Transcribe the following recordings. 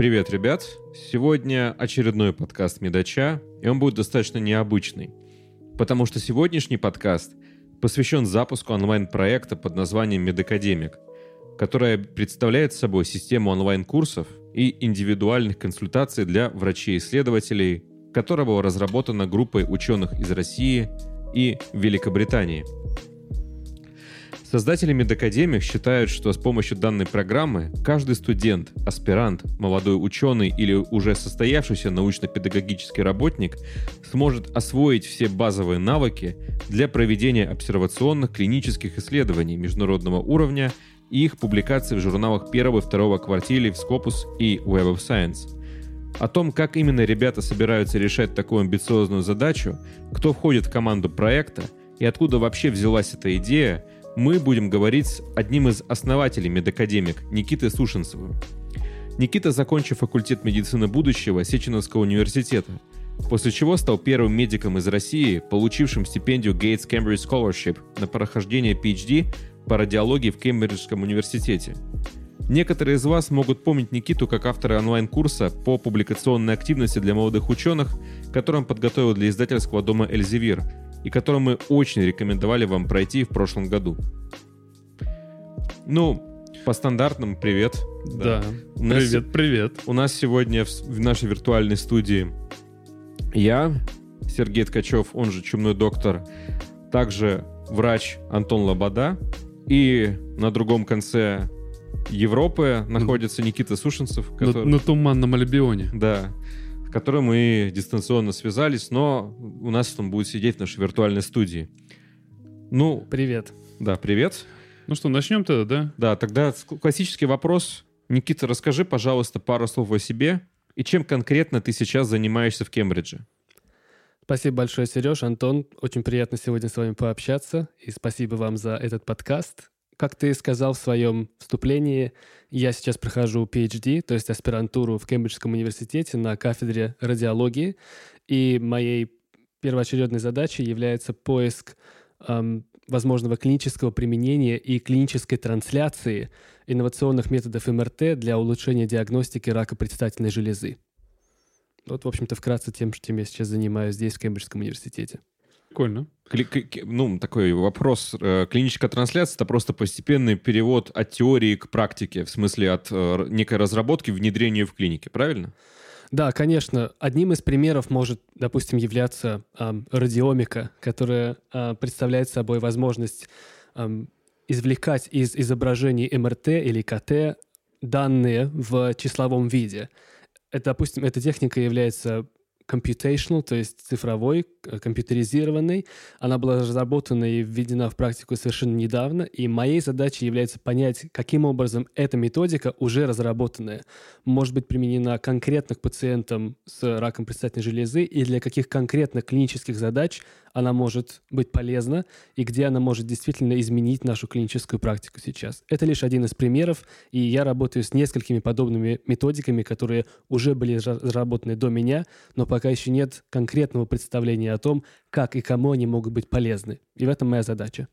Привет, ребят! Сегодня очередной подкаст Медача, и он будет достаточно необычный, потому что сегодняшний подкаст посвящен запуску онлайн-проекта под названием MedAcademic, которая представляет собой систему онлайн-курсов и индивидуальных консультаций для врачей-исследователей, которая была разработана группой ученых из России и Великобритании – Создатели MedAcademic считают, что с помощью данной программы каждый студент, аспирант, молодой ученый или уже состоявшийся научно-педагогический работник сможет освоить все базовые навыки для проведения обсервационных клинических исследований международного уровня и их публикаций в журналах первого и второго квартиля в Scopus и Web of Science. О том, как именно ребята собираются решать такую амбициозную задачу, кто входит в команду проекта и откуда вообще взялась эта идея – мы будем говорить с одним из основателей MedAcademic Никитой Сушенцевым. Никита, закончив факультет медицины будущего Сеченовского университета, после чего стал первым медиком из России, получившим стипендию Gates Cambridge Scholarship на прохождение PhD по радиологии в Кембриджском университете. Некоторые из вас могут помнить Никиту как автора онлайн-курса по публикационной активности для молодых ученых, который он подготовил для издательского дома «Эльзевир», и который мы очень рекомендовали вам пройти в прошлом году. Ну, по стандартному привет. Да, да. У нас, привет, привет. У нас сегодня в, в нашей виртуальной студии я, Сергей Ткачев, он же Чумной доктор, также врач Антон Лобода, и на другом конце Европы находится Никита Сушинцев. Который... На, на Туманном Альбионе. Да которой мы дистанционно связались, но у нас он будет сидеть в нашей виртуальной студии. Ну, привет. Да, привет. Ну что, начнем тогда, да? Да, тогда классический вопрос. Никита, расскажи, пожалуйста, пару слов о себе и чем конкретно ты сейчас занимаешься в Кембридже. Спасибо большое, Сереж. Антон, очень приятно сегодня с вами пообщаться. И спасибо вам за этот подкаст. Как ты сказал в своем вступлении, я сейчас прохожу PhD, то есть аспирантуру в Кембриджском университете на кафедре радиологии, и моей первоочередной задачей является поиск эм, возможного клинического применения и клинической трансляции инновационных методов МРТ для улучшения диагностики рака предстательной железы. Вот, в общем-то, вкратце тем, чем я сейчас занимаюсь здесь, в Кембриджском университете. Прикольно. Ну, такой вопрос. Э, клиническая трансляция — это просто постепенный перевод от теории к практике, в смысле от э, некой разработки внедрения в клинике, правильно? Да, конечно. Одним из примеров может, допустим, являться э, радиомика, которая э, представляет собой возможность э, извлекать из изображений МРТ или КТ данные в числовом виде. Это, допустим, эта техника является computational, то есть цифровой, э, компьютеризированной. Она была разработана и введена в практику совершенно недавно, и моей задачей является понять, каким образом эта методика, уже разработанная, может быть применена конкретно к пациентам с раком предстательной железы и для каких конкретно клинических задач она может быть полезна и где она может действительно изменить нашу клиническую практику сейчас. Это лишь один из примеров, и я работаю с несколькими подобными методиками, которые уже были разработаны до меня, но пока еще нет конкретного представления о том, как и кому они могут быть полезны. И в этом моя задача.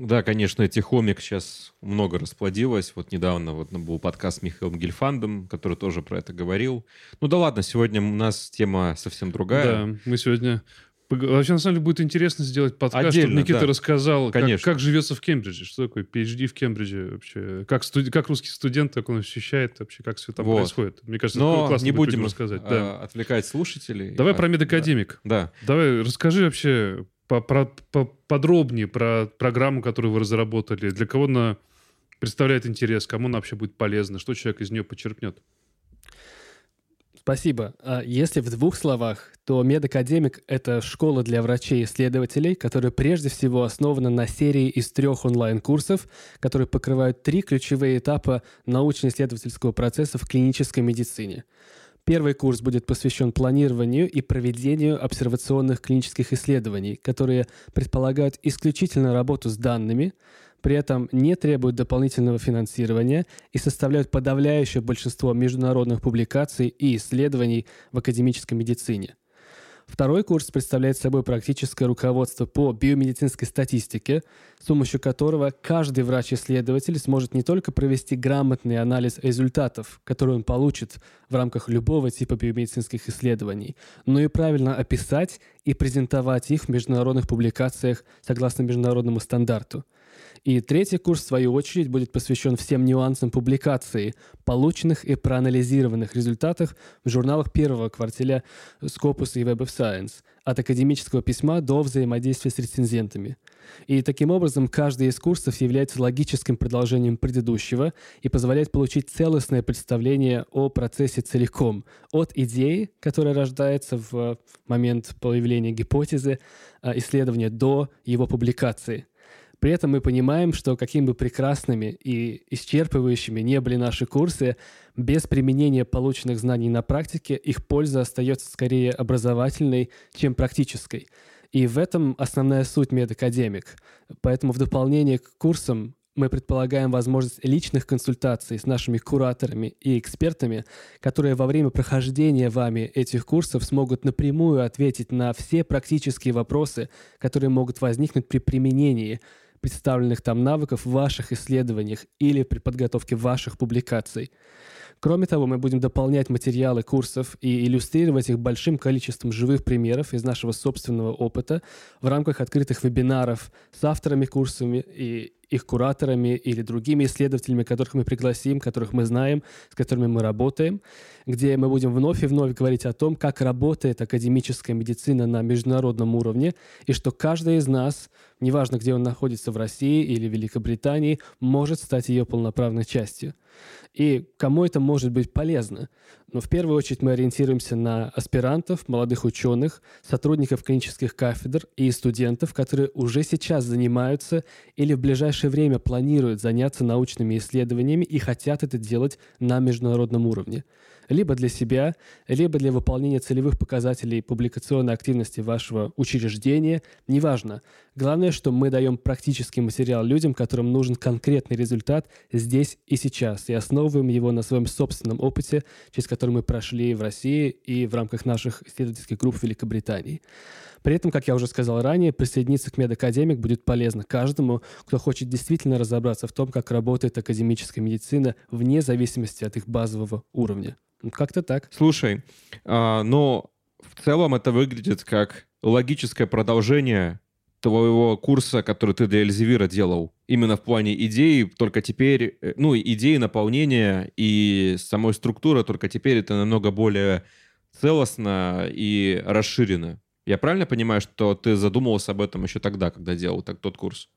Да, конечно, этих омик сейчас много расплодилось. Вот недавно вот был подкаст с Михаилом Гельфандом, который тоже про это говорил. Ну да ладно, сегодня у нас тема совсем другая. Да, мы сегодня Вообще, на самом деле, будет интересно сделать подкаст, Отдельно, чтобы Никита да. рассказал, Конечно. Как, как живется в Кембридже, что такое PhD в Кембридже вообще, как, студ... как русский студент, как он ощущает вообще, как все там вот. происходит. Мне кажется, Но классно не будем рассказать. А, да. отвлекать слушателей. Давай а, про MedAcademic. Да. Давай расскажи вообще по, про, по, подробнее про программу, которую вы разработали. Для кого она представляет интерес, кому она вообще будет полезна, что человек из нее почерпнет? Спасибо. А если в двух словах, то MedAcademic — это школа для врачей-исследователей, которая прежде всего основана на серии из трех онлайн-курсов, которые покрывают три ключевые этапа научно-исследовательского процесса в клинической медицине. Первый курс будет посвящен планированию и проведению обсервационных клинических исследований, которые предполагают исключительно работу с данными — при этом не требуют дополнительного финансирования и составляют подавляющее большинство международных публикаций и исследований в академической медицине. Второй курс представляет собой практическое руководство по биомедицинской статистике, с помощью которого каждый врач-исследователь сможет не только провести грамотный анализ результатов, которые он получит в рамках любого типа биомедицинских исследований, но и правильно описать и презентовать их в международных публикациях согласно международному стандарту – и третий курс, в свою очередь, будет посвящен всем нюансам публикации, полученных и проанализированных результатах в журналах первого квартиля Scopus и Web of Science, от академического письма до взаимодействия с рецензентами. И таким образом каждый из курсов является логическим продолжением предыдущего и позволяет получить целостное представление о процессе целиком, от идеи, которая рождается в момент появления гипотезы, а, исследования до его публикации. При этом мы понимаем, что какими бы прекрасными и исчерпывающими не были наши курсы, без применения полученных знаний на практике их польза остается скорее образовательной, чем практической. И в этом основная суть MedAcademic. Поэтому в дополнение к курсам мы предполагаем возможность личных консультаций с нашими кураторами и экспертами, которые во время прохождения вами этих курсов смогут напрямую ответить на все практические вопросы, которые могут возникнуть при применении представленных там навыков в ваших исследованиях или при подготовке ваших публикаций. Кроме того, мы будем дополнять материалы курсов и иллюстрировать их большим количеством живых примеров из нашего собственного опыта в рамках открытых вебинаров с авторами курсами и их кураторами или другими исследователями, которых мы пригласим, которых мы знаем, с которыми мы работаем, где мы будем вновь и вновь говорить о том, как работает академическая медицина на международном уровне, и что каждый из нас, неважно, где он находится в России или Великобритании, может стать ее полноправной частью. И кому это может быть полезно? Но в первую очередь мы ориентируемся на аспирантов, молодых ученых, сотрудников клинических кафедр и студентов, которые уже сейчас занимаются или в ближайшее время планируют заняться научными исследованиями и хотят это делать на международном уровне либо для себя, либо для выполнения целевых показателей публикационной активности вашего учреждения, неважно. Главное, что мы даем практический материал людям, которым нужен конкретный результат здесь и сейчас, и основываем его на своем собственном опыте, через который мы прошли в России и в рамках наших исследовательских групп в Великобритании. При этом, как я уже сказал ранее, присоединиться к MedAcademic будет полезно каждому, кто хочет действительно разобраться в том, как работает академическая медицина вне зависимости от их базового уровня. Как-то так. Слушай, а, но в целом это выглядит как логическое продолжение твоего курса, который ты для Эльзевира делал. Именно в плане идеи, только теперь, э, ну, идеи наполнения и самой структуры, только теперь это намного более целостно и расширено. Я правильно понимаю, что ты задумывался об этом еще тогда, когда делал так, тот курс?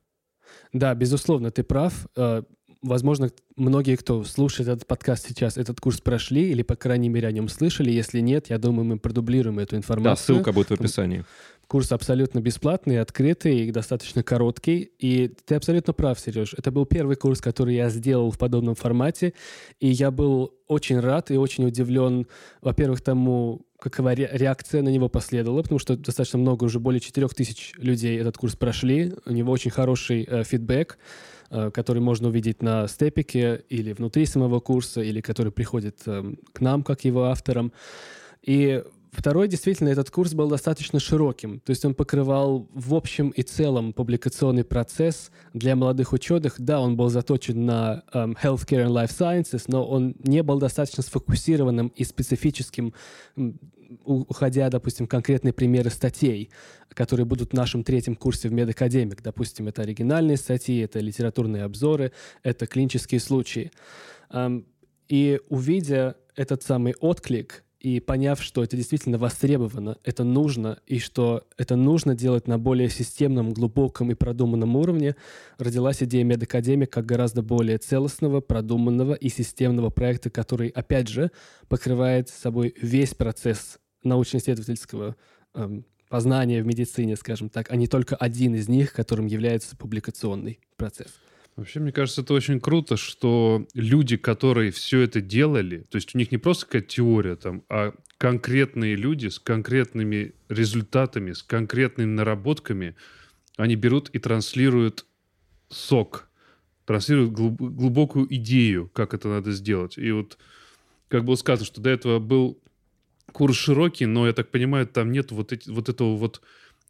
Да, безусловно, ты прав. Э, возможно, многие, кто слушает этот подкаст сейчас, этот курс прошли или, по крайней мере, о нем слышали. Если нет, я думаю, мы продублируем эту информацию. Да, ссылка будет в описании. Курс абсолютно бесплатный, открытый достаточно короткий. И ты абсолютно прав, Сереж. Это был первый курс, который я сделал в подобном формате. И я был очень рад и очень удивлен, во-первых, тому, какова реакция на него последовала, потому что достаточно много, уже более 4000 людей этот курс прошли. У него очень хороший э, фидбэк. Э, который можно увидеть на степике или внутри самого курса, или который приходит эм, к нам как его авторам. И Второй, действительно, этот курс был достаточно широким, то есть он покрывал в общем и целом публикационный процесс для молодых ученых. Да, он был заточен на um, healthcare and life sciences, но он не был достаточно сфокусированным и специфическим уходя, допустим, конкретные примеры статей, которые будут в нашем третьем курсе в MedAcademic. Допустим, это оригинальные статьи, это литературные обзоры, это клинические случаи. И увидя этот самый отклик и поняв, что это действительно востребовано, это нужно, и что это нужно делать на более системном, глубоком и продуманном уровне, родилась идея медакадемик как гораздо более целостного, продуманного и системного проекта, который, опять же, покрывает собой весь процесс научно-исследовательского эм, познания в медицине, скажем так, а не только один из них, которым является публикационный процесс. Вообще, мне кажется, это очень круто, что люди, которые все это делали, то есть у них не просто какая-то теория там, а конкретные люди с конкретными результатами, с конкретными наработками, они берут и транслируют сок, транслируют глубокую идею, как это надо сделать. И вот, как было сказано, что до этого был курс широкий, но, я так понимаю, там нет вот, эти, вот этого вот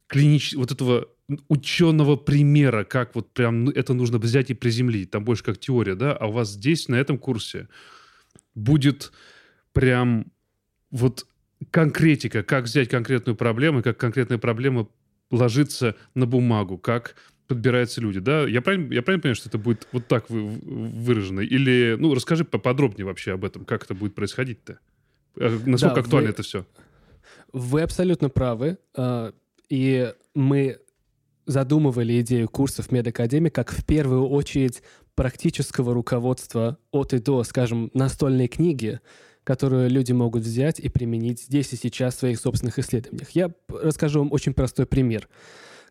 клинич... вот этого ученого примера, как вот прям ну, это нужно взять и приземлить. Там больше как теория, да? А у вас здесь, на этом курсе, будет прям вот конкретика, как взять конкретную проблему, как конкретная проблема ложится на бумагу, как подбираются люди, да? Я правильно, я правильно понимаю, что это будет вот так вы, выражено? Или, ну, расскажи поподробнее вообще об этом, как это будет происходить-то? А насколько да, актуально вы, это все? Вы абсолютно правы. А, и мы задумывали идею курсов медакадемии как в первую очередь практического руководства от и до, скажем, настольной книги, которую люди могут взять и применить здесь и сейчас в своих собственных исследованиях. Я расскажу вам очень простой пример.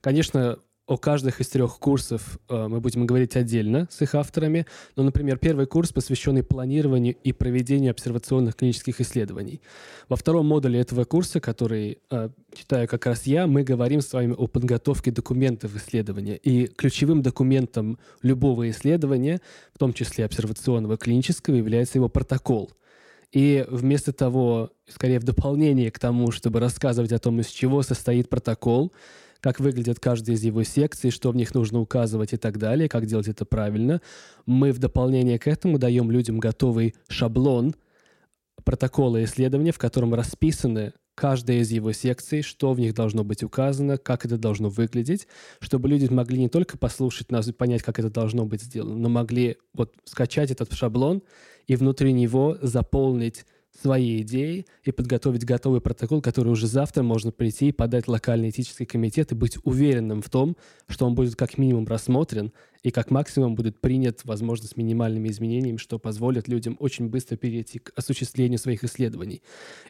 Конечно, о каждых из трех курсов э, мы будем говорить отдельно с их авторами. Но, например, первый курс, посвященный планированию и проведению обсервационных клинических исследований. Во втором модуле этого курса, который э, читаю как раз я, мы говорим с вами о подготовке документов исследования. И ключевым документом любого исследования, в том числе обсервационного клинического, является его протокол. И вместо того, скорее в дополнение к тому, чтобы рассказывать о том, из чего состоит протокол, как выглядит каждая из его секций, что в них нужно указывать и так далее, как делать это правильно. Мы в дополнение к этому даем людям готовый шаблон протокола исследования, в котором расписаны каждая из его секций, что в них должно быть указано, как это должно выглядеть, чтобы люди могли не только послушать нас и понять, как это должно быть сделано, но могли вот скачать этот шаблон и внутри него заполнить свои идеи и подготовить готовый протокол, который уже завтра можно прийти и подать локальный этический комитет и быть уверенным в том, что он будет как минимум рассмотрен и как максимум будет принят, возможно, с минимальными изменениями, что позволит людям очень быстро перейти к осуществлению своих исследований.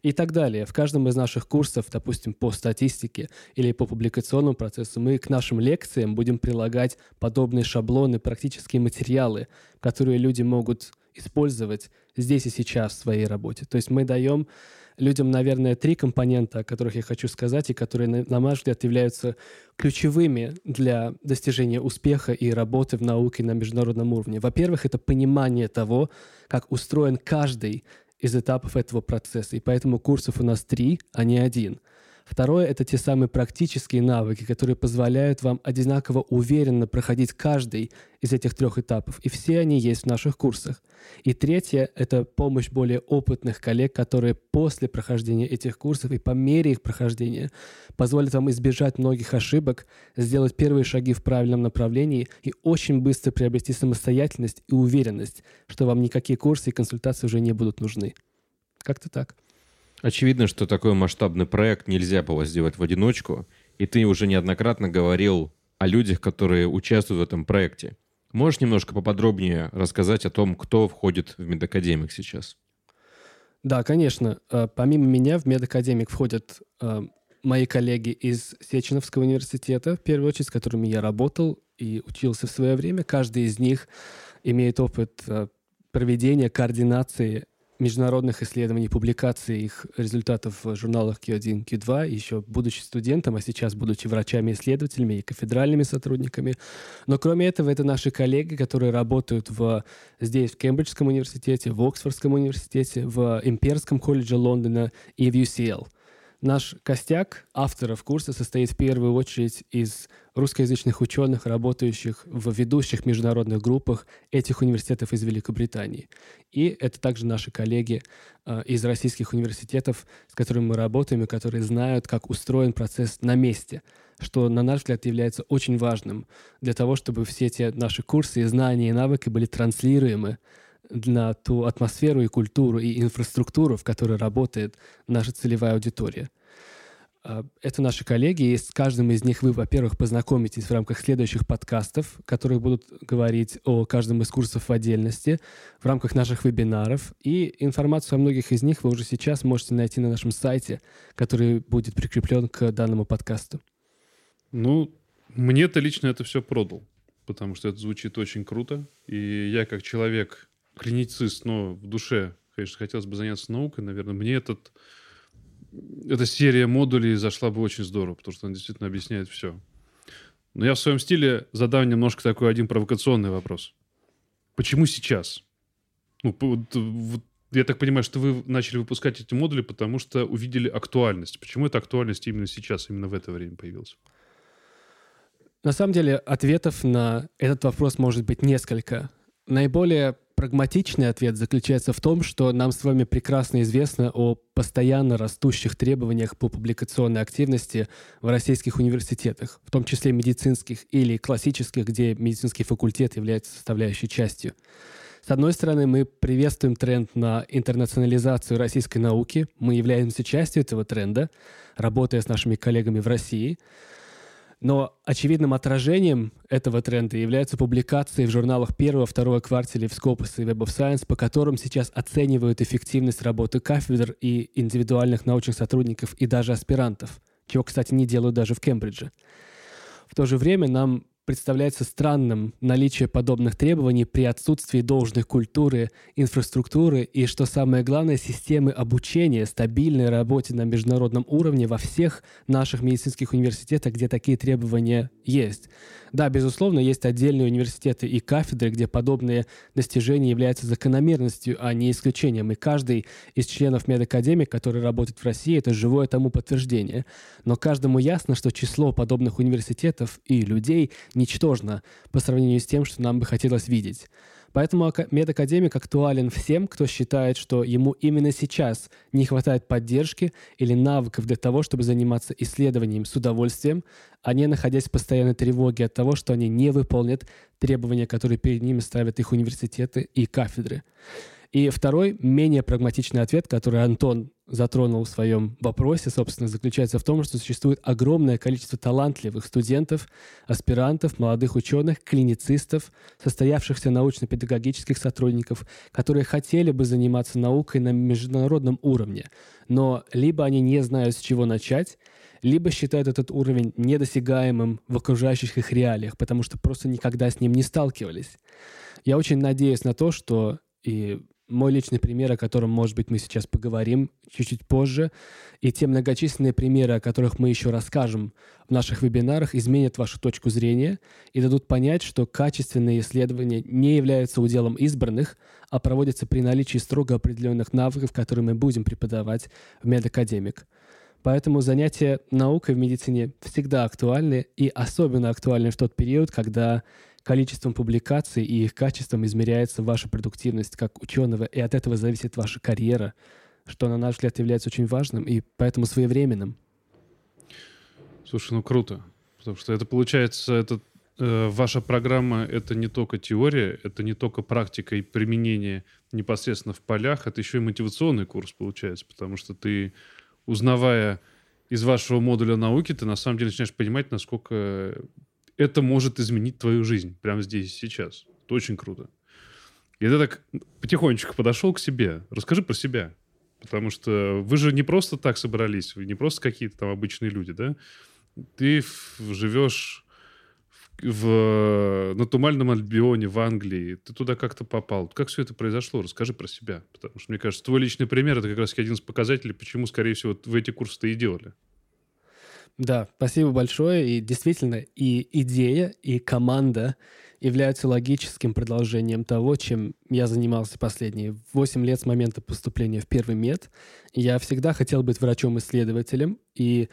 И так далее. В каждом из наших курсов, допустим, по статистике или по публикационному процессу, мы к нашим лекциям будем прилагать подобные шаблоны, практические материалы, которые люди могут использовать здесь и сейчас в своей работе. То есть мы даем людям, наверное, три компонента, о которых я хочу сказать, и которые, на мой взгляд, являются ключевыми для достижения успеха и работы в науке на международном уровне. Во-первых, это понимание того, как устроен каждый из этапов этого процесса. И поэтому курсов у нас три, а не один — Второе — это те самые практические навыки, которые позволяют вам одинаково уверенно проходить каждый из этих трех этапов. И все они есть в наших курсах. И третье — это помощь более опытных коллег, которые после прохождения этих курсов и по мере их прохождения позволят вам избежать многих ошибок, сделать первые шаги в правильном направлении и очень быстро приобрести самостоятельность и уверенность, что вам никакие курсы и консультации уже не будут нужны. Как-то так. Очевидно, что такой масштабный проект нельзя было сделать в одиночку, и ты уже неоднократно говорил о людях, которые участвуют в этом проекте. Можешь немножко поподробнее рассказать о том, кто входит в MedAcademic сейчас? Да, конечно. Э, помимо меня в MedAcademic входят э, мои коллеги из Сеченовского университета, в первую очередь, с которыми я работал и учился в свое время. Каждый из них имеет опыт э, проведения, координации международных исследований, публикаций их результатов в журналах Q1, Q2, еще будучи студентом, а сейчас будучи врачами-исследователями и кафедральными сотрудниками. Но кроме этого, это наши коллеги, которые работают в, здесь, в Кембриджском университете, в Оксфордском университете, в Имперском колледже Лондона и в UCL. Наш костяк авторов курса состоит в первую очередь из русскоязычных ученых, работающих в ведущих международных группах этих университетов из Великобритании. И это также наши коллеги э, из российских университетов, с которыми мы работаем и которые знают, как устроен процесс на месте, что, на наш взгляд, является очень важным для того, чтобы все эти наши курсы и знания и навыки были транслируемы на ту атмосферу и культуру и инфраструктуру, в которой работает наша целевая аудитория. А, это наши коллеги, и с каждым из них вы, во-первых, познакомитесь в рамках следующих подкастов, которые будут говорить о каждом из курсов в отдельности, в рамках наших вебинаров. И информацию о многих из них вы уже сейчас можете найти на нашем сайте, который будет прикреплен к данному подкасту. Ну, мне-то лично это все продал, потому что это звучит очень круто. И я как человек, клиницист, но в душе, конечно, хотелось бы заняться наукой, наверное, мне этот, эта серия модулей зашла бы очень здорово, потому что она действительно объясняет все. Но я в своем стиле задам немножко такой один провокационный вопрос. Почему сейчас? Ну, вот, вот я так понимаю, что вы начали выпускать эти модули, потому что увидели актуальность. Почему эта актуальность именно сейчас, именно в это время появилась? На самом деле ответов на этот вопрос может быть несколько. Наиболее прагматичный ответ заключается в том, что нам с вами прекрасно известно о постоянно растущих требованиях по публикационной активности в российских университетах, в том числе медицинских или классических, где медицинский факультет является составляющей частью. С одной стороны, мы приветствуем тренд на интернационализацию российской науки. Мы являемся частью этого тренда, работая с нашими коллегами в России – но очевидным отражением этого тренда являются публикации в журналах первого, второго квартала в Scopus и Web of Science, по которым сейчас оценивают эффективность работы кафедр и индивидуальных научных сотрудников и даже аспирантов, чего, кстати, не делают даже в Кембридже. В то же время нам представляется странным наличие подобных требований при отсутствии должной культуры, инфраструктуры и, что самое главное, системы обучения, стабильной работе на международном уровне во всех наших медицинских университетах, где такие требования есть. Да, безусловно, есть отдельные университеты и кафедры, где подобные достижения являются закономерностью, а не исключением. И каждый из членов медакадемии, который работает в России, это живое тому подтверждение. Но каждому ясно, что число подобных университетов и людей ничтожно по сравнению с тем, что нам бы хотелось видеть. Поэтому MedAcademic актуален всем, кто считает, что ему именно сейчас не хватает поддержки или навыков для того, чтобы заниматься исследованием с удовольствием, а не находясь в постоянной тревоге от того, что они не выполнят требования, которые перед ними ставят их университеты и кафедры. И второй, менее прагматичный ответ, который Антон затронул в своем вопросе, собственно, заключается в том, что существует огромное количество талантливых студентов, аспирантов, молодых ученых, клиницистов, состоявшихся научно-педагогических сотрудников, которые хотели бы заниматься наукой на международном уровне, но либо они не знают, с чего начать, либо считают этот уровень недосягаемым в окружающих их реалиях, потому что просто никогда с ним не сталкивались. Я очень надеюсь на то, что и мой личный пример, о котором, может быть, мы сейчас поговорим чуть-чуть позже, и те многочисленные примеры, о которых мы еще расскажем в наших вебинарах, изменят вашу точку зрения и дадут понять, что качественные исследования не являются уделом избранных, а проводятся при наличии строго определенных навыков, которые мы будем преподавать в MedAcademic. Поэтому занятия наукой в медицине всегда актуальны и особенно актуальны в тот период, когда количеством публикаций и их качеством измеряется ваша продуктивность как ученого, и от этого зависит ваша карьера, что, на наш взгляд, является очень важным и поэтому своевременным. Слушай, ну круто. Потому что это получается, это, э, ваша программа — это не только теория, это не только практика и применение непосредственно в полях, это еще и мотивационный курс получается, потому что ты, узнавая из вашего модуля науки, ты на самом деле начинаешь понимать, насколько это может изменить твою жизнь прямо здесь и сейчас. Это очень круто. И ты так потихонечку подошел к себе. Расскажи про себя. Потому что вы же не просто так собрались, вы не просто какие-то там обычные люди, да? Ты живешь в, в, на Тумальном Альбионе в Англии, ты туда как-то попал. Как все это произошло? Расскажи про себя. Потому что, мне кажется, твой личный пример — это как раз один из показателей, почему, скорее всего, вы эти курсы-то и делали. Да, спасибо большое. И действительно, и идея, и команда являются логическим продолжением того, чем я занимался последние 8 лет с момента поступления в первый мед. Я всегда хотел быть врачом-исследователем, и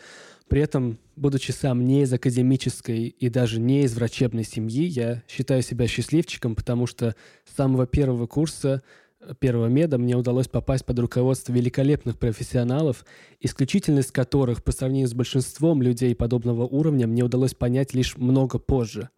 при этом, будучи сам не из академической и даже не из врачебной семьи, я считаю себя счастливчиком, потому что с самого первого курса первого меда мне удалось попасть под руководство великолепных профессионалов, исключительность которых по сравнению с большинством людей подобного уровня мне удалось понять лишь много позже.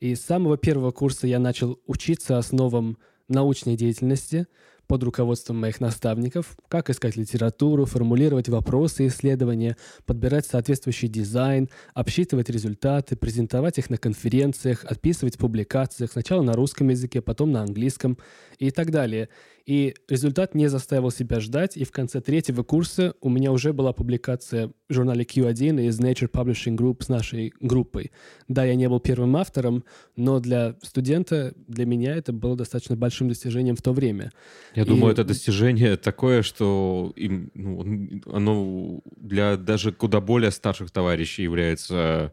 И с самого первого курса я начал учиться основам научной деятельности – под руководством моих наставников, как искать литературу, формулировать вопросы исследования, подбирать соответствующий дизайн, обсчитывать результаты, презентовать их на конференциях, отписывать в публикациях, сначала на русском языке, потом на английском и так далее. И результат не заставил себя ждать, и в конце третьего курса у меня уже была публикация в журнале Q1 из Nature Publishing Group с нашей группой. Да, я не был первым автором, но для студента, для меня это было достаточно большим достижением в то время. Я и... думаю, это достижение такое, что им, ну, оно для даже куда более старших товарищей является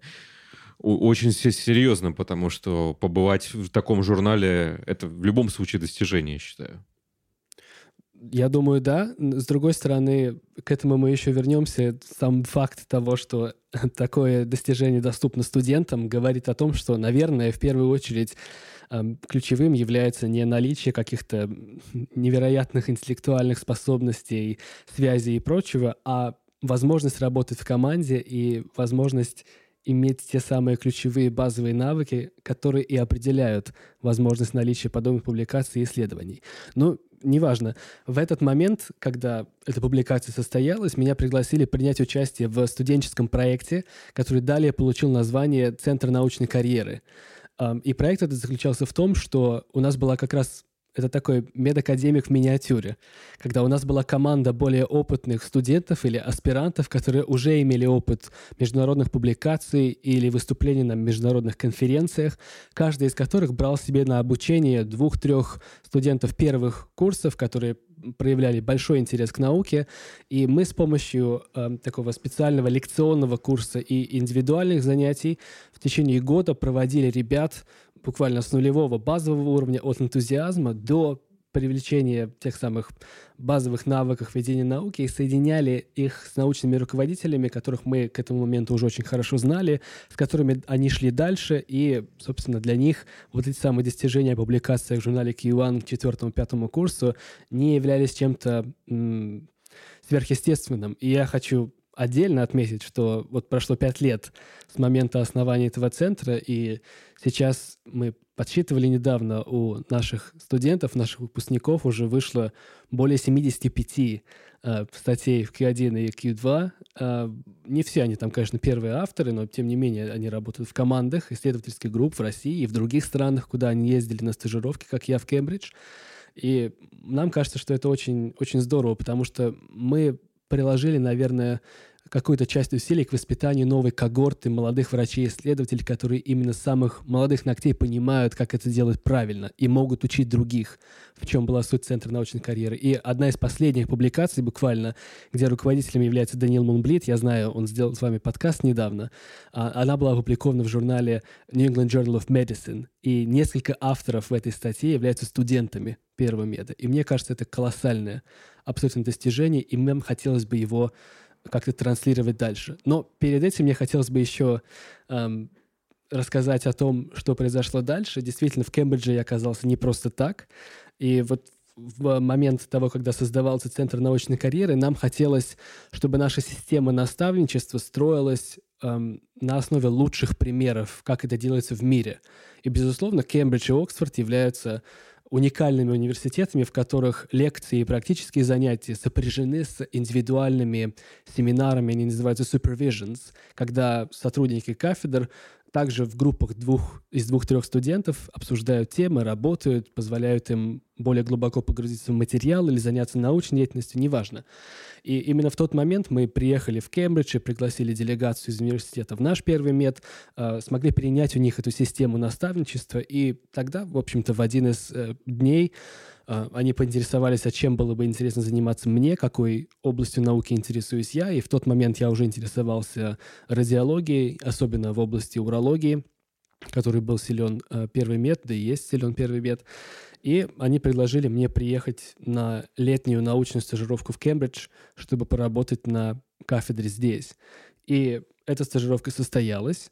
очень серьезным, потому что побывать в таком журнале — это в любом случае достижение, я считаю. Я думаю, да. С другой стороны, к этому мы еще вернемся. Сам факт того, что такое достижение доступно студентам, говорит о том, что, наверное, в первую очередь ключевым является не наличие каких-то невероятных интеллектуальных способностей, связей и прочего, а возможность работать в команде и возможность иметь те самые ключевые базовые навыки, которые и определяют возможность наличия подобных публикаций и исследований. Ну, неважно. В этот момент, когда эта публикация состоялась, меня пригласили принять участие в студенческом проекте, который далее получил название «Центр научной карьеры». И проект этот заключался в том, что у нас была как раз это такой MedAcademic в миниатюре, когда у нас была команда более опытных студентов или аспирантов, которые уже имели опыт международных публикаций или выступлений на международных конференциях, каждый из которых брал себе на обучение двух-трех студентов первых курсов, которые проявляли большой интерес к науке, и мы с помощью э, такого специального лекционного курса и индивидуальных занятий в течение года проводили ребят буквально с нулевого базового уровня от энтузиазма до привлечения тех самых базовых навыков ведения науки и соединяли их с научными руководителями, которых мы к этому моменту уже очень хорошо знали, с которыми они шли дальше, и, собственно, для них вот эти самые достижения публикации в журнале Q1 к четвертому-пятому курсу не являлись чем-то сверхъестественным. И я хочу отдельно отметить, что вот прошло пять лет с момента основания этого центра, и Сейчас мы подсчитывали недавно у наших студентов, наших выпускников уже вышло более 75 э, статей в Q1 и Q2. Э, не все они там, конечно, первые авторы, но тем не менее они работают в командах исследовательских групп в России и в других странах, куда они ездили на стажировки, как я в Кембридж. И нам кажется, что это очень, очень здорово, потому что мы приложили, наверное, какую-то часть усилий к воспитанию новой когорты молодых врачей-исследователей, которые именно с самых молодых ногтей понимают, как это делать правильно, и могут учить других, в чем была суть Центра научной карьеры. И одна из последних публикаций буквально, где руководителем является Даниил Мунблит, я знаю, он сделал с вами подкаст недавно, а, она была опубликована в журнале New England Journal of Medicine, и несколько авторов в этой статье являются студентами первого меда. И мне кажется, это колоссальное абсолютно достижение, и нам хотелось бы его как-то транслировать дальше. Но перед этим мне хотелось бы еще эм, рассказать о том, что произошло дальше. Действительно, в Кембридже я оказался не просто так. И вот в момент того, когда создавался Центр научной карьеры, нам хотелось, чтобы наша система наставничества строилась эм, на основе лучших примеров, как это делается в мире. И, безусловно, Кембридж и Оксфорд являются уникальными университетами, в которых лекции и практические занятия сопряжены с индивидуальными семинарами, они называются supervisions, когда сотрудники кафедр также в группах двух, из двух-трех студентов обсуждают темы, работают, позволяют им более глубоко погрузиться в материал или заняться научной деятельностью, неважно. И именно в тот момент мы приехали в Кембридж и пригласили делегацию из университета в наш первый мед, э, смогли перенять у них эту систему наставничества, и тогда, в общем-то, в один из э, дней они поинтересовались, а чем было бы интересно заниматься мне, какой областью науки интересуюсь я. И в тот момент я уже интересовался радиологией, особенно в области урологии, который был силен а, первый мед, да и есть силен первый мед. И они предложили мне приехать на летнюю научную стажировку в Кембридж, чтобы поработать на кафедре здесь. И эта стажировка состоялась.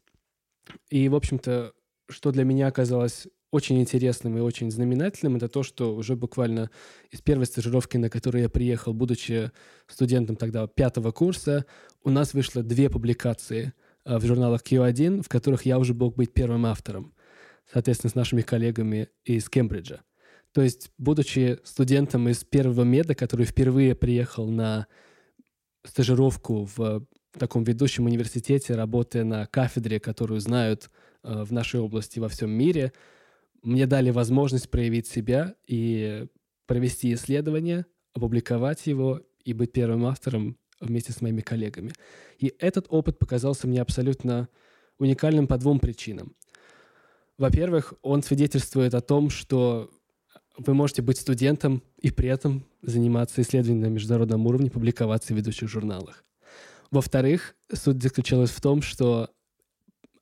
И, в общем-то, что для меня оказалось очень интересным и очень знаменательным, это то, что уже буквально из первой стажировки, на которую я приехал, будучи студентом тогда пятого курса, у нас вышло две публикации э, в журналах Q1, в которых я уже мог быть первым автором, соответственно, с нашими коллегами из Кембриджа. То есть, будучи студентом из первого меда, который впервые приехал на стажировку в таком ведущем университете, работая на кафедре, которую знают э, в нашей области во всем мире – мне дали возможность проявить себя и провести исследование, опубликовать его и быть первым автором вместе с моими коллегами. И этот опыт показался мне абсолютно уникальным по двум причинам. Во-первых, он свидетельствует о том, что вы можете быть студентом и при этом заниматься исследованием на международном уровне, публиковаться в ведущих журналах. Во-вторых, суть заключалась в том, что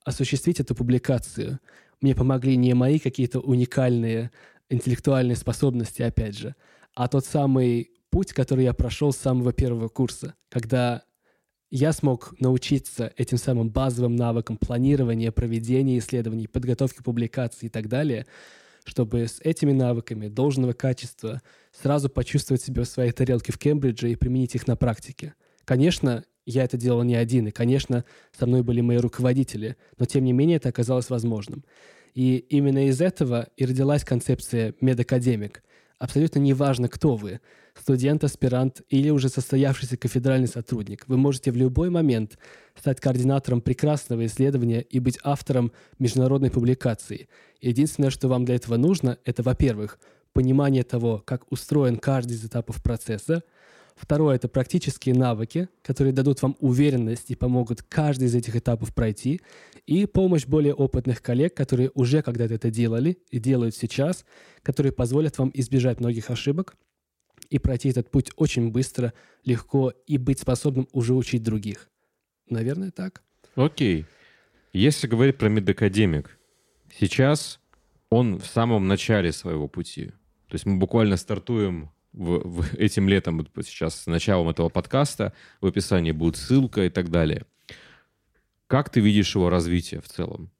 осуществить эту публикацию мне помогли не мои какие-то уникальные интеллектуальные способности, опять же, а тот самый путь, который я прошел с самого первого курса, когда я смог научиться этим самым базовым навыкам планирования, проведения исследований, подготовки публикаций и так далее, чтобы с этими навыками должного качества сразу почувствовать себя в своей тарелке в Кембридже и применить их на практике. Конечно, я это делал не один, и, конечно, со мной были мои руководители, но тем не менее это оказалось возможным. И именно из этого и родилась концепция «MedAcademic». Абсолютно неважно, кто вы – студент, аспирант или уже состоявшийся кафедральный сотрудник. Вы можете в любой момент стать координатором прекрасного исследования и быть автором международной публикации. Единственное, что вам для этого нужно, это, во-первых, понимание того, как устроен каждый из этапов процесса – Второе — это практические навыки, которые дадут вам уверенность и помогут каждый из этих этапов пройти. И помощь более опытных коллег, которые уже когда-то это делали и делают сейчас, которые позволят вам избежать многих ошибок и пройти этот путь очень быстро, легко и быть способным уже учить других. Наверное, так. Окей. Если говорить про MedAcademic, сейчас он в самом начале своего пути. То есть мы буквально стартуем в, в этим летом, вот сейчас с началом этого подкаста, в описании будет ссылка и так далее. Как ты видишь его развитие в целом?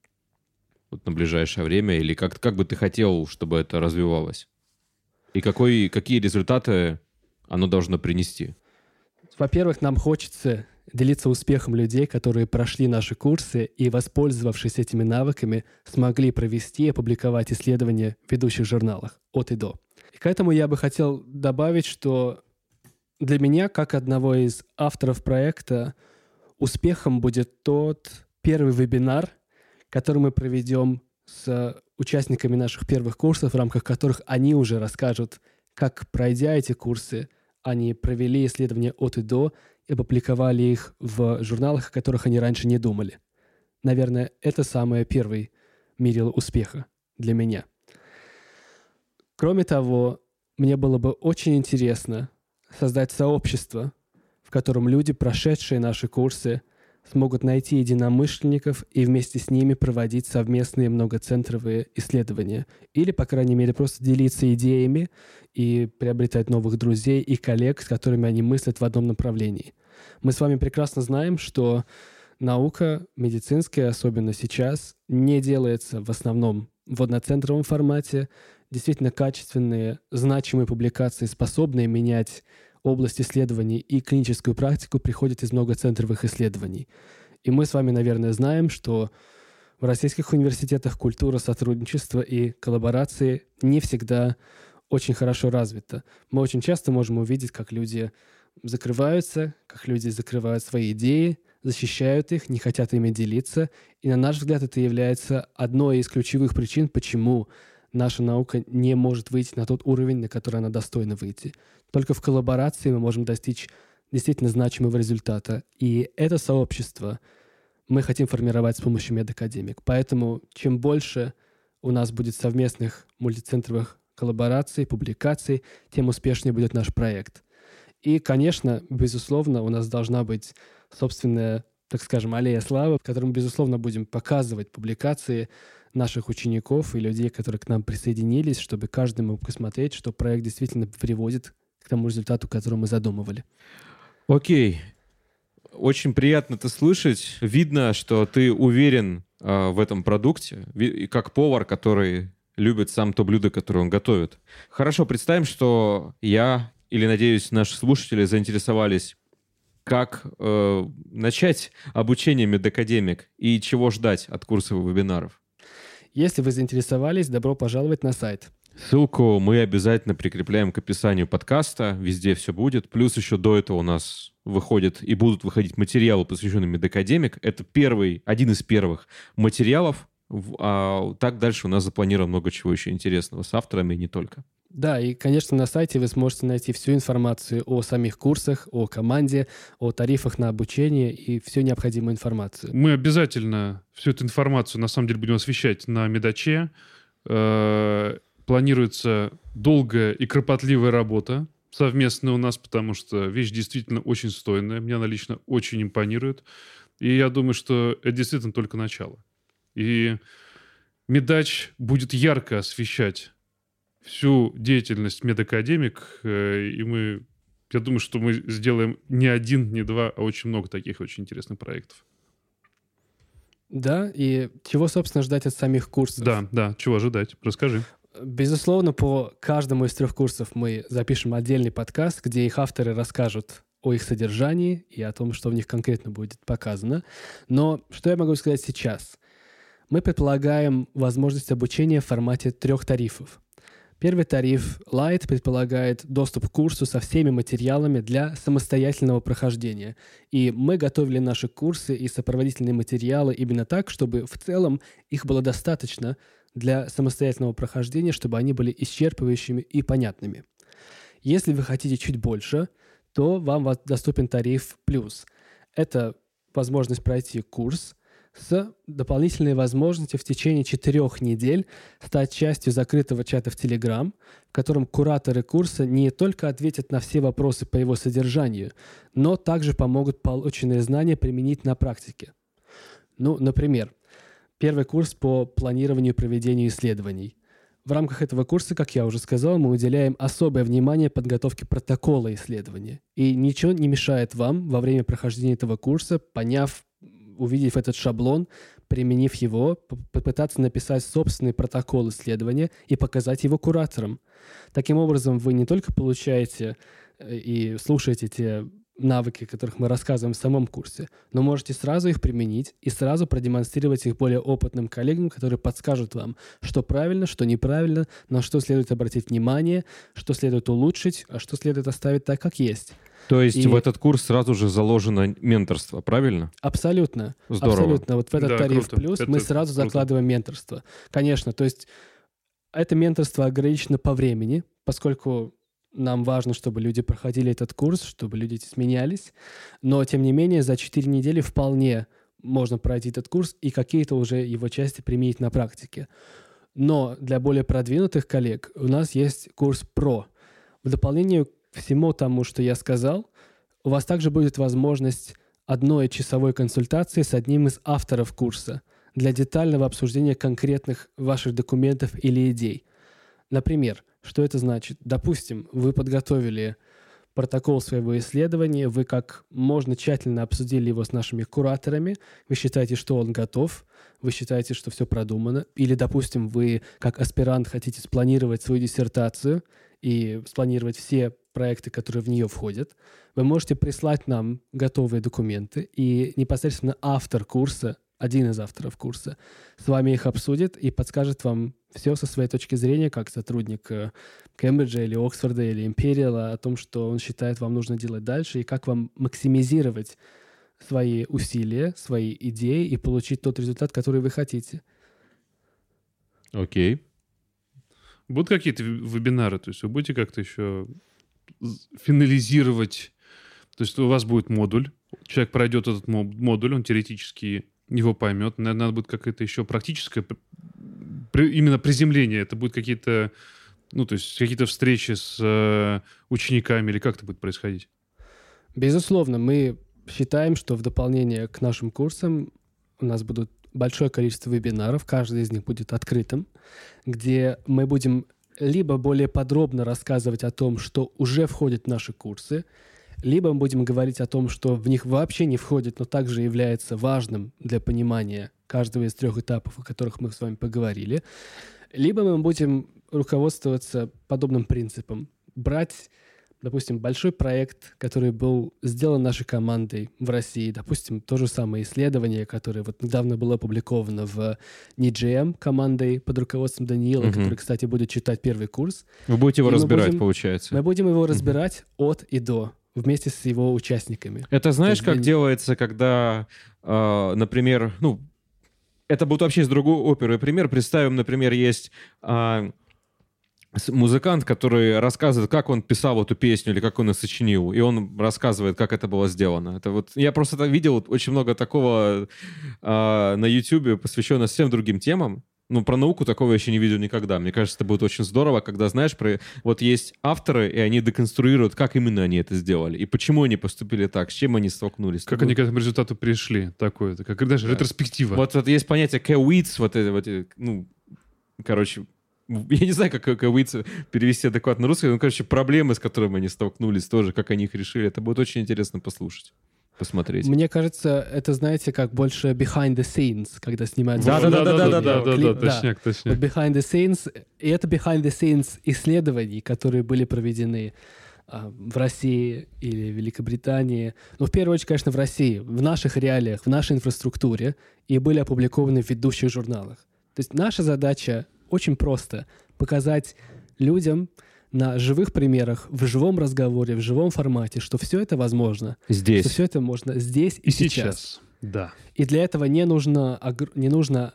Вот на ближайшее время, или как, как бы ты хотел, чтобы это развивалось? И какой, какие результаты оно должно принести? Во-первых, нам хочется делиться успехом людей, которые прошли наши курсы и, воспользовавшись этими навыками, смогли провести и опубликовать исследования в ведущих журналах от и до. К этому я бы хотел добавить, что для меня, как одного из авторов проекта, успехом будет тот первый вебинар, который мы проведем с участниками наших первых курсов, в рамках которых они уже расскажут, как, пройдя эти курсы, они провели исследования от и до и опубликовали их в журналах, о которых они раньше не думали. Наверное, это самое первый мерило успеха для меня – Кроме того, мне было бы очень интересно создать сообщество, в котором люди, прошедшие наши курсы, смогут найти единомышленников и вместе с ними проводить совместные многоцентровые исследования. Или, по крайней мере, просто делиться идеями и приобретать новых друзей и коллег, с которыми они мыслят в одном направлении. Мы с вами прекрасно знаем, что наука медицинская, особенно сейчас, не делается в основном в одноцентровом формате, действительно качественные, значимые публикации, способные менять область исследований и клиническую практику, приходят из многоцентровых исследований. И мы с вами, наверное, знаем, что в российских университетах культура сотрудничества и коллаборации не всегда очень хорошо развита. Мы очень часто можем увидеть, как люди закрываются, как люди закрывают свои идеи, защищают их, не хотят ими делиться. И на наш взгляд это является одной из ключевых причин, почему наша наука не может выйти на тот уровень, на который она достойна выйти. Только в коллаборации мы можем достичь действительно значимого результата. И это сообщество мы хотим формировать с помощью MedAcademic. Поэтому чем больше у нас будет совместных мультицентровых коллабораций, публикаций, тем успешнее будет наш проект. И, конечно, безусловно, у нас должна быть собственная, так скажем, аллея славы, в которой мы, безусловно, будем показывать публикации, наших учеников и людей, которые к нам присоединились, чтобы каждый мог посмотреть, что проект действительно приводит к тому результату, который мы задумывали. Окей. Очень приятно это слышать. Видно, что ты уверен э, в этом продукте, и как повар, который любит сам то блюдо, которое он готовит. Хорошо, представим, что я или, надеюсь, наши слушатели заинтересовались как э, начать обучение MedAcademic и чего ждать от курсов и вебинаров? Если вы заинтересовались, добро пожаловать на сайт. Ссылку мы обязательно прикрепляем к описанию подкаста. Везде все будет. Плюс еще до этого у нас выходит и будут выходить материалы, посвященные MedAcademic. Это первый, один из первых материалов. А так дальше у нас запланировано много чего еще интересного с авторами и не только. Да, и, конечно, на сайте вы сможете найти всю информацию о самих курсах, о команде, о тарифах на обучение и всю необходимую информацию. Мы обязательно всю эту информацию, на самом деле, будем освещать на Медаче. Э, планируется долгая и кропотливая работа совместная у нас, потому что вещь действительно очень стойная. Мне она лично очень импонирует. И я думаю, что это действительно только начало. И Медач будет ярко освещать всю деятельность MedAcademic, э, и мы Я думаю, что мы сделаем не один, не два, а очень много таких очень интересных проектов. Да, и чего, собственно, ждать от самих курсов? Да, да, чего ожидать? Расскажи. Безусловно, по каждому из трех курсов мы запишем отдельный подкаст, где их авторы расскажут о их содержании и о том, что в них конкретно будет показано. Но что я могу сказать сейчас? Мы предполагаем возможность обучения в формате трех тарифов. Первый тариф Light предполагает доступ к курсу со всеми материалами для самостоятельного прохождения. И мы готовили наши курсы и сопроводительные материалы именно так, чтобы в целом их было достаточно для самостоятельного прохождения, чтобы они были исчерпывающими и понятными. Если вы хотите чуть больше, то вам доступен тариф плюс. Это возможность пройти курс, с дополнительной возможностью в течение четырех недель стать частью закрытого чата в Telegram, в котором кураторы курса не только ответят на все вопросы по его содержанию, но также помогут полученные знания применить на практике. Ну, например, первый курс по планированию и проведению исследований. В рамках этого курса, как я уже сказал, мы уделяем особое внимание подготовке протокола исследования. И ничего не мешает вам во время прохождения этого курса, поняв увидев этот шаблон, применив его, попытаться написать собственный протокол исследования и показать его кураторам. Таким образом, вы не только получаете э, и слушаете те навыки, о которых мы рассказываем в самом курсе, но можете сразу их применить и сразу продемонстрировать их более опытным коллегам, которые подскажут вам, что правильно, что неправильно, на что следует обратить внимание, что следует улучшить, а что следует оставить так, как есть. То есть и... в этот курс сразу же заложено менторство, правильно? Абсолютно. Здорово. Абсолютно. Вот в этот да, тариф круто. плюс это мы сразу круто. закладываем менторство. Конечно, то есть это менторство ограничено по времени, поскольку нам важно, чтобы люди проходили этот курс, чтобы люди сменялись. Но, тем не менее, за 4 недели вполне можно пройти этот курс и какие-то уже его части применить на практике. Но для более продвинутых коллег у нас есть курс PRO. В дополнение всему тому, что я сказал, у вас также будет возможность одной часовой консультации с одним из авторов курса для детального обсуждения конкретных ваших документов или идей. Например, что это значит? Допустим, вы подготовили протокол своего исследования, вы как можно тщательно обсудили его с нашими кураторами, вы считаете, что он готов, вы считаете, что все продумано, или, допустим, вы как аспирант хотите спланировать свою диссертацию и спланировать все проекты, которые в нее входят, вы можете прислать нам готовые документы, и непосредственно автор курса, один из авторов курса, с вами их обсудит и подскажет вам все со своей точки зрения, как сотрудник э, Кембриджа или Оксфорда или Империала, о том, что он считает вам нужно делать дальше, и как вам максимизировать свои усилия, свои идеи и получить тот результат, который вы хотите. Окей. Okay. Будут какие-то вебинары? То есть вы будете как-то еще финализировать. То есть у вас будет модуль, человек пройдет этот модуль, он теоретически его поймет. Наверное, надо будет какое-то еще практическое именно приземление. Это будет какие-то, ну, то есть какие-то встречи с э, учениками или как это будет происходить? Безусловно, мы считаем, что в дополнение к нашим курсам у нас будут большое количество вебинаров, каждый из них будет открытым, где мы будем либо более подробно рассказывать о том, что уже входит в наши курсы, либо мы будем говорить о том, что в них вообще не входит, но также является важным для понимания каждого из трех этапов, о которых мы с вами поговорили, либо мы будем руководствоваться подобным принципом. Брать допустим, большой проект, который был сделан нашей командой в России, допустим, то же самое исследование, которое вот недавно было опубликовано в NGM командой под руководством Даниила, угу. который, кстати, будет читать первый курс. Вы будете его и разбирать, будем, получается? Мы будем его разбирать угу. от и до вместе с его участниками. Это знаешь, как для... делается, когда, э, например, ну, это будет вообще из другой оперы пример. Представим, например, есть э, музыкант, который рассказывает, как он писал эту песню или как он ее сочинил, и он рассказывает, как это было сделано. Это вот я просто видел очень много такого э, на YouTube, посвященного всем другим темам. Ну, про науку такого я еще не видел никогда. Мне кажется, это будет очень здорово, когда, знаешь, про... вот есть авторы, и они деконструируют, как именно они это сделали, и почему они поступили так, с чем они столкнулись. Как они к этому результату пришли, такое, как даже да. ретроспектива. Вот, вот есть понятие K-Weeds, вот это, вот, ну, короче, я не знаю, как, как перевести адекватно на русский, ну, короче, проблемы, с которыми они столкнулись тоже, как они их решили, это будет очень интересно послушать посмотреть. Мне кажется, это, знаете, как больше behind the scenes, когда снимают... Да-да-да-да-да-да, да, точняк, точняк. Behind the scenes, и это behind the scenes исследований, которые были проведены а, в России или Великобритании. Ну, в первую очередь, конечно, в России, в наших реалиях, в нашей инфраструктуре, и были опубликованы в ведущих журналах. То есть наша задача очень просто — показать людям, на живых примерах, в живом разговоре, в живом формате, что все это возможно. Здесь. Что все это можно здесь и, и сейчас. сейчас. Да. И для этого не нужно, не нужно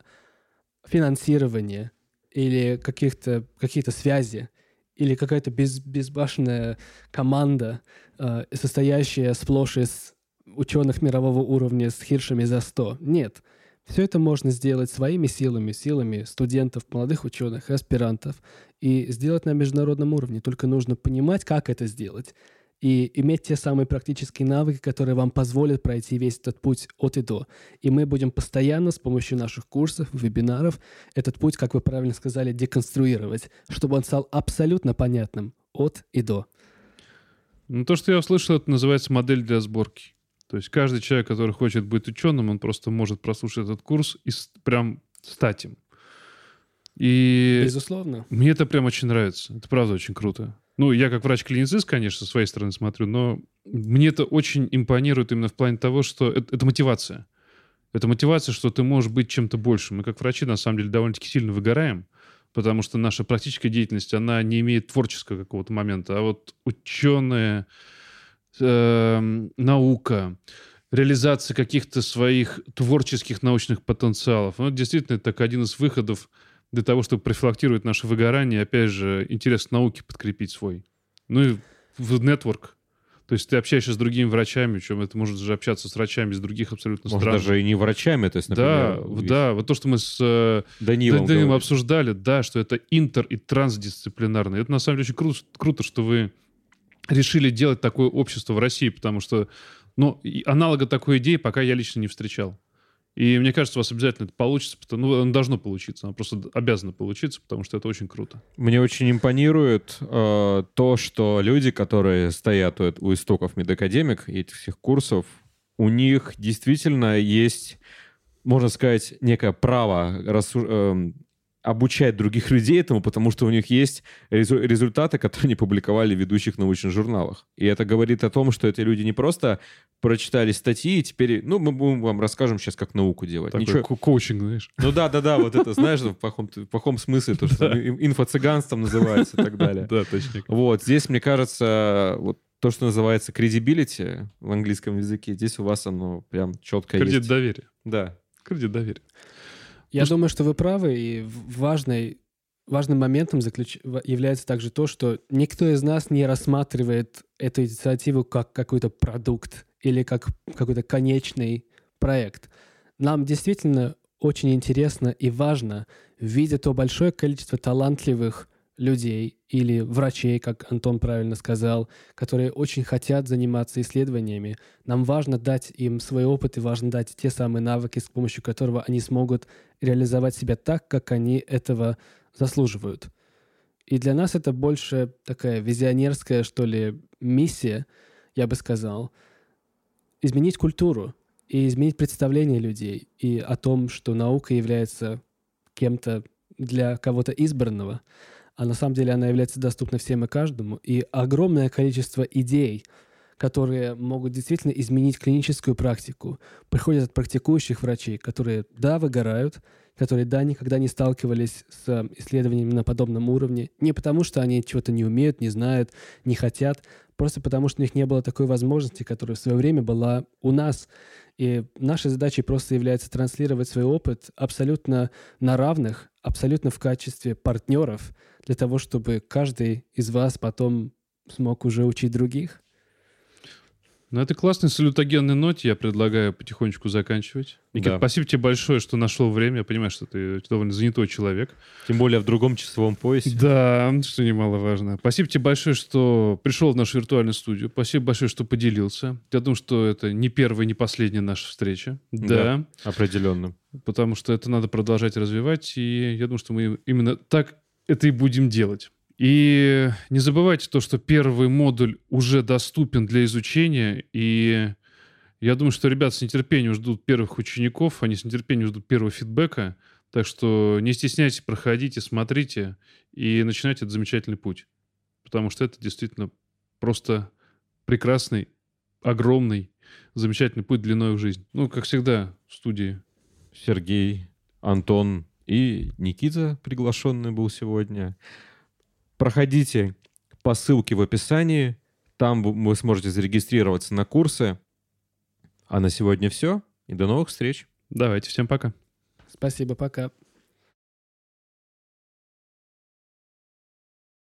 финансирование или каких-то, какие-то связи или какая-то без, безбашенная команда, э, состоящая сплошь из ученых мирового уровня с хиршами за 100. Нет. Все это можно сделать своими силами, силами студентов, молодых ученых, аспирантов, и сделать на международном уровне. Только нужно понимать, как это сделать, и иметь те самые практические навыки, которые вам позволят пройти весь этот путь от и до. И мы будем постоянно с помощью наших курсов, вебинаров этот путь, как вы правильно сказали, деконструировать, чтобы он стал абсолютно понятным от и до. Ну, то, что я услышал, это называется модель для сборки. То есть каждый человек, который хочет быть ученым, он просто может прослушать этот курс и прям стать им. И Безусловно. Мне это прям очень нравится. Это правда очень круто. Ну, я как врач-клиницист, конечно, со своей стороны смотрю, но мне это очень импонирует именно в плане того, что это, это мотивация. Это мотивация, что ты можешь быть чем-то большим. Мы как врачи, на самом деле, довольно-таки сильно выгораем, потому что наша практическая деятельность, она не имеет творческого какого-то момента. А вот ученые, э, наука, реализация каких-то своих творческих научных потенциалов. Ну, действительно, это один из выходов для того, чтобы профилактировать наше выгорание, опять же, интерес к науке подкрепить свой. Ну и в нетворк. То есть ты общаешься с другими врачами, чем это может же общаться с врачами из других абсолютно Может, стран. даже и не врачами, то есть, например... Да, есть... да, вот то, что мы с э, Данилом, Данилом обсуждали, да, что это интер- и трансдисциплинарно. Это на самом деле очень круто, круто, что вы решили делать такое общество в России, потому что ну, аналога такой идеи пока я лично не встречал. И мне кажется, у вас обязательно это получится. Потому, ну, оно должно получиться. Оно просто обязано получиться, потому что это очень круто. Мне очень импонирует э, то, что люди, которые стоят у, у истоков MedAcademic и этих всех курсов, у них действительно есть, можно сказать, некое право рассу- э, обучать других людей этому, потому что у них есть результаты, которые они публиковали в ведущих научных журналах. И это говорит о том, что эти люди не просто прочитали статьи, и теперь, ну, мы будем вам расскажем сейчас, как науку делать. Такой Ничего... ко коучинг, знаешь. Ну да, да, да, вот это, знаешь, в плохом, в плохом смысле, то, что инфо-цыганством называется и так далее. Да, точно. Вот, здесь, мне кажется, вот то, что называется credibility в английском языке, здесь у вас оно прям четко есть. Кредит доверия. Да. Кредит доверия. Я ну, думаю, что вы правы, и важной, важным моментом заключ... является также то, что никто из нас не рассматривает эту инициативу как какой-то продукт или как какой-то конечный проект. Нам действительно очень интересно и важно, видя то большое количество талантливых людей или врачей, как Антон правильно сказал, которые очень хотят заниматься исследованиями. Нам важно дать им свой опыт и важно дать те самые навыки, с помощью которого они смогут реализовать себя так, как они этого заслуживают. И для нас это больше такая визионерская, что ли, миссия, я бы сказал, изменить культуру и изменить представление людей и о том, что наука является кем-то для кого-то избранного – а на самом деле она является доступна всем и каждому. И огромное количество идей, которые могут действительно изменить клиническую практику, приходят от практикующих врачей, которые, да, выгорают, которые, да, никогда не сталкивались с исследованиями на подобном уровне, не потому что они чего-то не умеют, не знают, не хотят, просто потому что у них не было такой возможности, которая в свое время была у нас. И нашей задачей просто является транслировать свой опыт абсолютно на равных, абсолютно в качестве партнеров, для того, чтобы каждый из вас потом смог уже учить других. Ну, это классный салютогенный ноте. Я предлагаю потихонечку заканчивать. Никит, да. спасибо тебе большое, что нашел время. Я понимаю, что ты довольно занятой человек. Тем более в другом часовом поясе. Да, что немаловажно. Спасибо тебе большое, что пришел в нашу виртуальную студию. Спасибо большое, что поделился. Я думаю, что это не первая, не последняя наша встреча. Да. да определенно. Потому что это надо продолжать развивать. И я думаю, что мы именно так это и будем делать. И не забывайте то, что первый модуль уже доступен для изучения, и я думаю, что ребята с нетерпением ждут первых учеников, они с нетерпением ждут первого фидбэка, так что не стесняйтесь, проходите, смотрите и начинайте этот замечательный путь. Потому что это действительно просто прекрасный, огромный, замечательный путь длиной в жизнь. Ну, как всегда, в студии. Сергей, Антон и Никита приглашенный был сегодня. Проходите по ссылке в описании. Там вы сможете зарегистрироваться на курсы. А на сегодня все. И до новых встреч. Давайте, всем пока. Спасибо, пока.